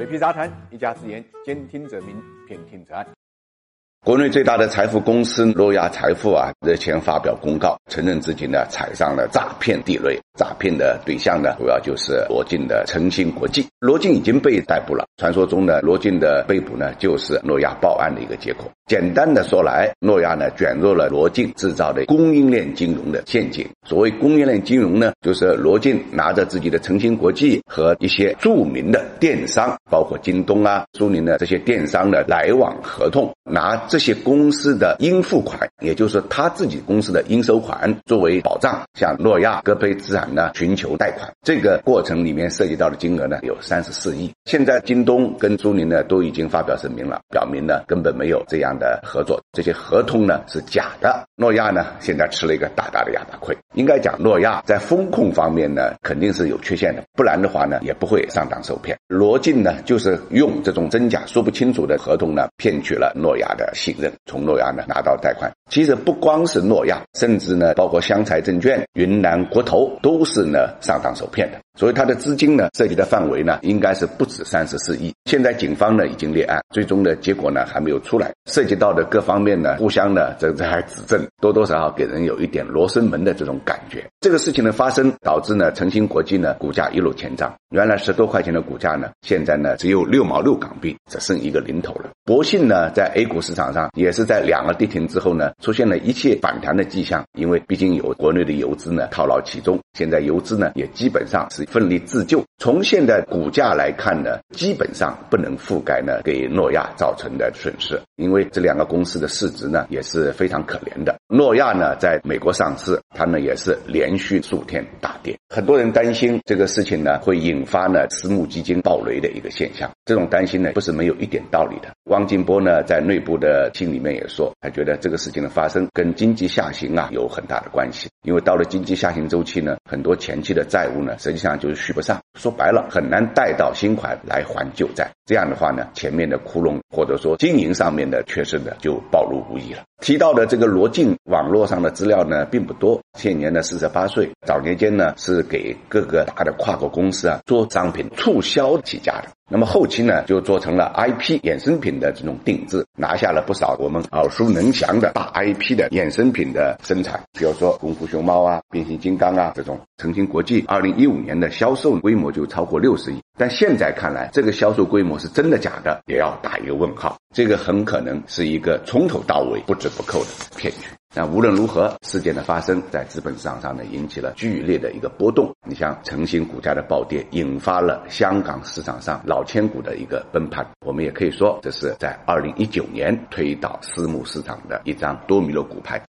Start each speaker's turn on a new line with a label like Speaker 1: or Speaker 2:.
Speaker 1: 水皮杂谈，一家之言，兼听则明，偏听则暗。
Speaker 2: 国内最大的财富公司诺亚财富啊，日前发表公告，承认自己呢踩上了诈骗地雷。诈骗的对象呢，主要就是罗晋的诚信国际。罗晋已经被逮捕了。传说中的罗晋的被捕呢，就是诺亚报案的一个结果。简单的说来，诺亚呢卷入了罗晋制造的供应链金融的陷阱。所谓供应链金融呢，就是罗晋拿着自己的诚信国际和一些著名的电商，包括京东啊、苏宁的这些电商的来往合同，拿。这些公司的应付款，也就是他自己公司的应收款作为保障，向诺亚戈培资产呢寻求贷款。这个过程里面涉及到的金额呢有三十四亿。现在京东跟苏宁呢都已经发表声明了，表明呢根本没有这样的合作，这些合同呢是假的。诺亚呢现在吃了一个大大的哑巴亏。应该讲，诺亚在风控方面呢肯定是有缺陷的，不然的话呢也不会上当受骗。罗晋呢就是用这种真假说不清楚的合同呢骗取了诺亚的。信任从诺亚呢拿到贷款，其实不光是诺亚，甚至呢包括湘财证券、云南国投都都是呢上当受骗的。所以他的资金呢涉及的范围呢应该是不止三十四亿。现在警方呢已经立案，最终的结果呢还没有出来。涉及到的各方面呢互相呢这这还指证，多多少少给人有一点罗生门的这种感觉。这个事情的发生导致呢诚信国际呢股价一路前涨，原来十多块钱的股价呢现在呢只有六毛六港币，只剩一个零头了。博信呢在 A 股市场上也是在两个跌停之后呢出现了一切反弹的迹象，因为毕竟有国内的游资呢套牢其中，现在游资呢也基本上是。奋力自救。从现在股价来看呢，基本上不能覆盖呢给诺亚造成的损失，因为这两个公司的市值呢也是非常可怜的。诺亚呢在美国上市，它呢也是连续数天大跌。很多人担心这个事情呢会引发呢私募基金暴雷的一个现象，这种担心呢不是没有一点道理的。汪静波呢在内部的信里面也说，他觉得这个事情的发生跟经济下行啊有很大的关系，因为到了经济下行周期呢，很多前期的债务呢实际上就是续不上。说白了，很难贷到新款来还旧债。这样的话呢，前面的窟窿或者说经营上面的缺失呢，就暴露无遗了。提到的这个罗晋，网络上的资料呢并不多。现年呢四十八岁，早年间呢是给各个大的跨国公司啊做商品促销起家的。那么后期呢就做成了 IP 衍生品的这种定制，拿下了不少我们耳熟能详的大 IP 的衍生品的生产，比如说功夫熊猫啊、变形金刚啊这种。诚信国际二零一五年的销售规模就超过六十亿，但现在看来，这个销售规模是真的假的，也要打一个问号。这个很可能是一个从头到尾不折不扣的骗局。那无论如何，事件的发生在资本市场上呢，引起了剧烈的一个波动。你像诚信股价的暴跌，引发了香港市场上老千股的一个崩盘。我们也可以说，这是在二零一九年推倒私募市场的一张多米诺骨牌。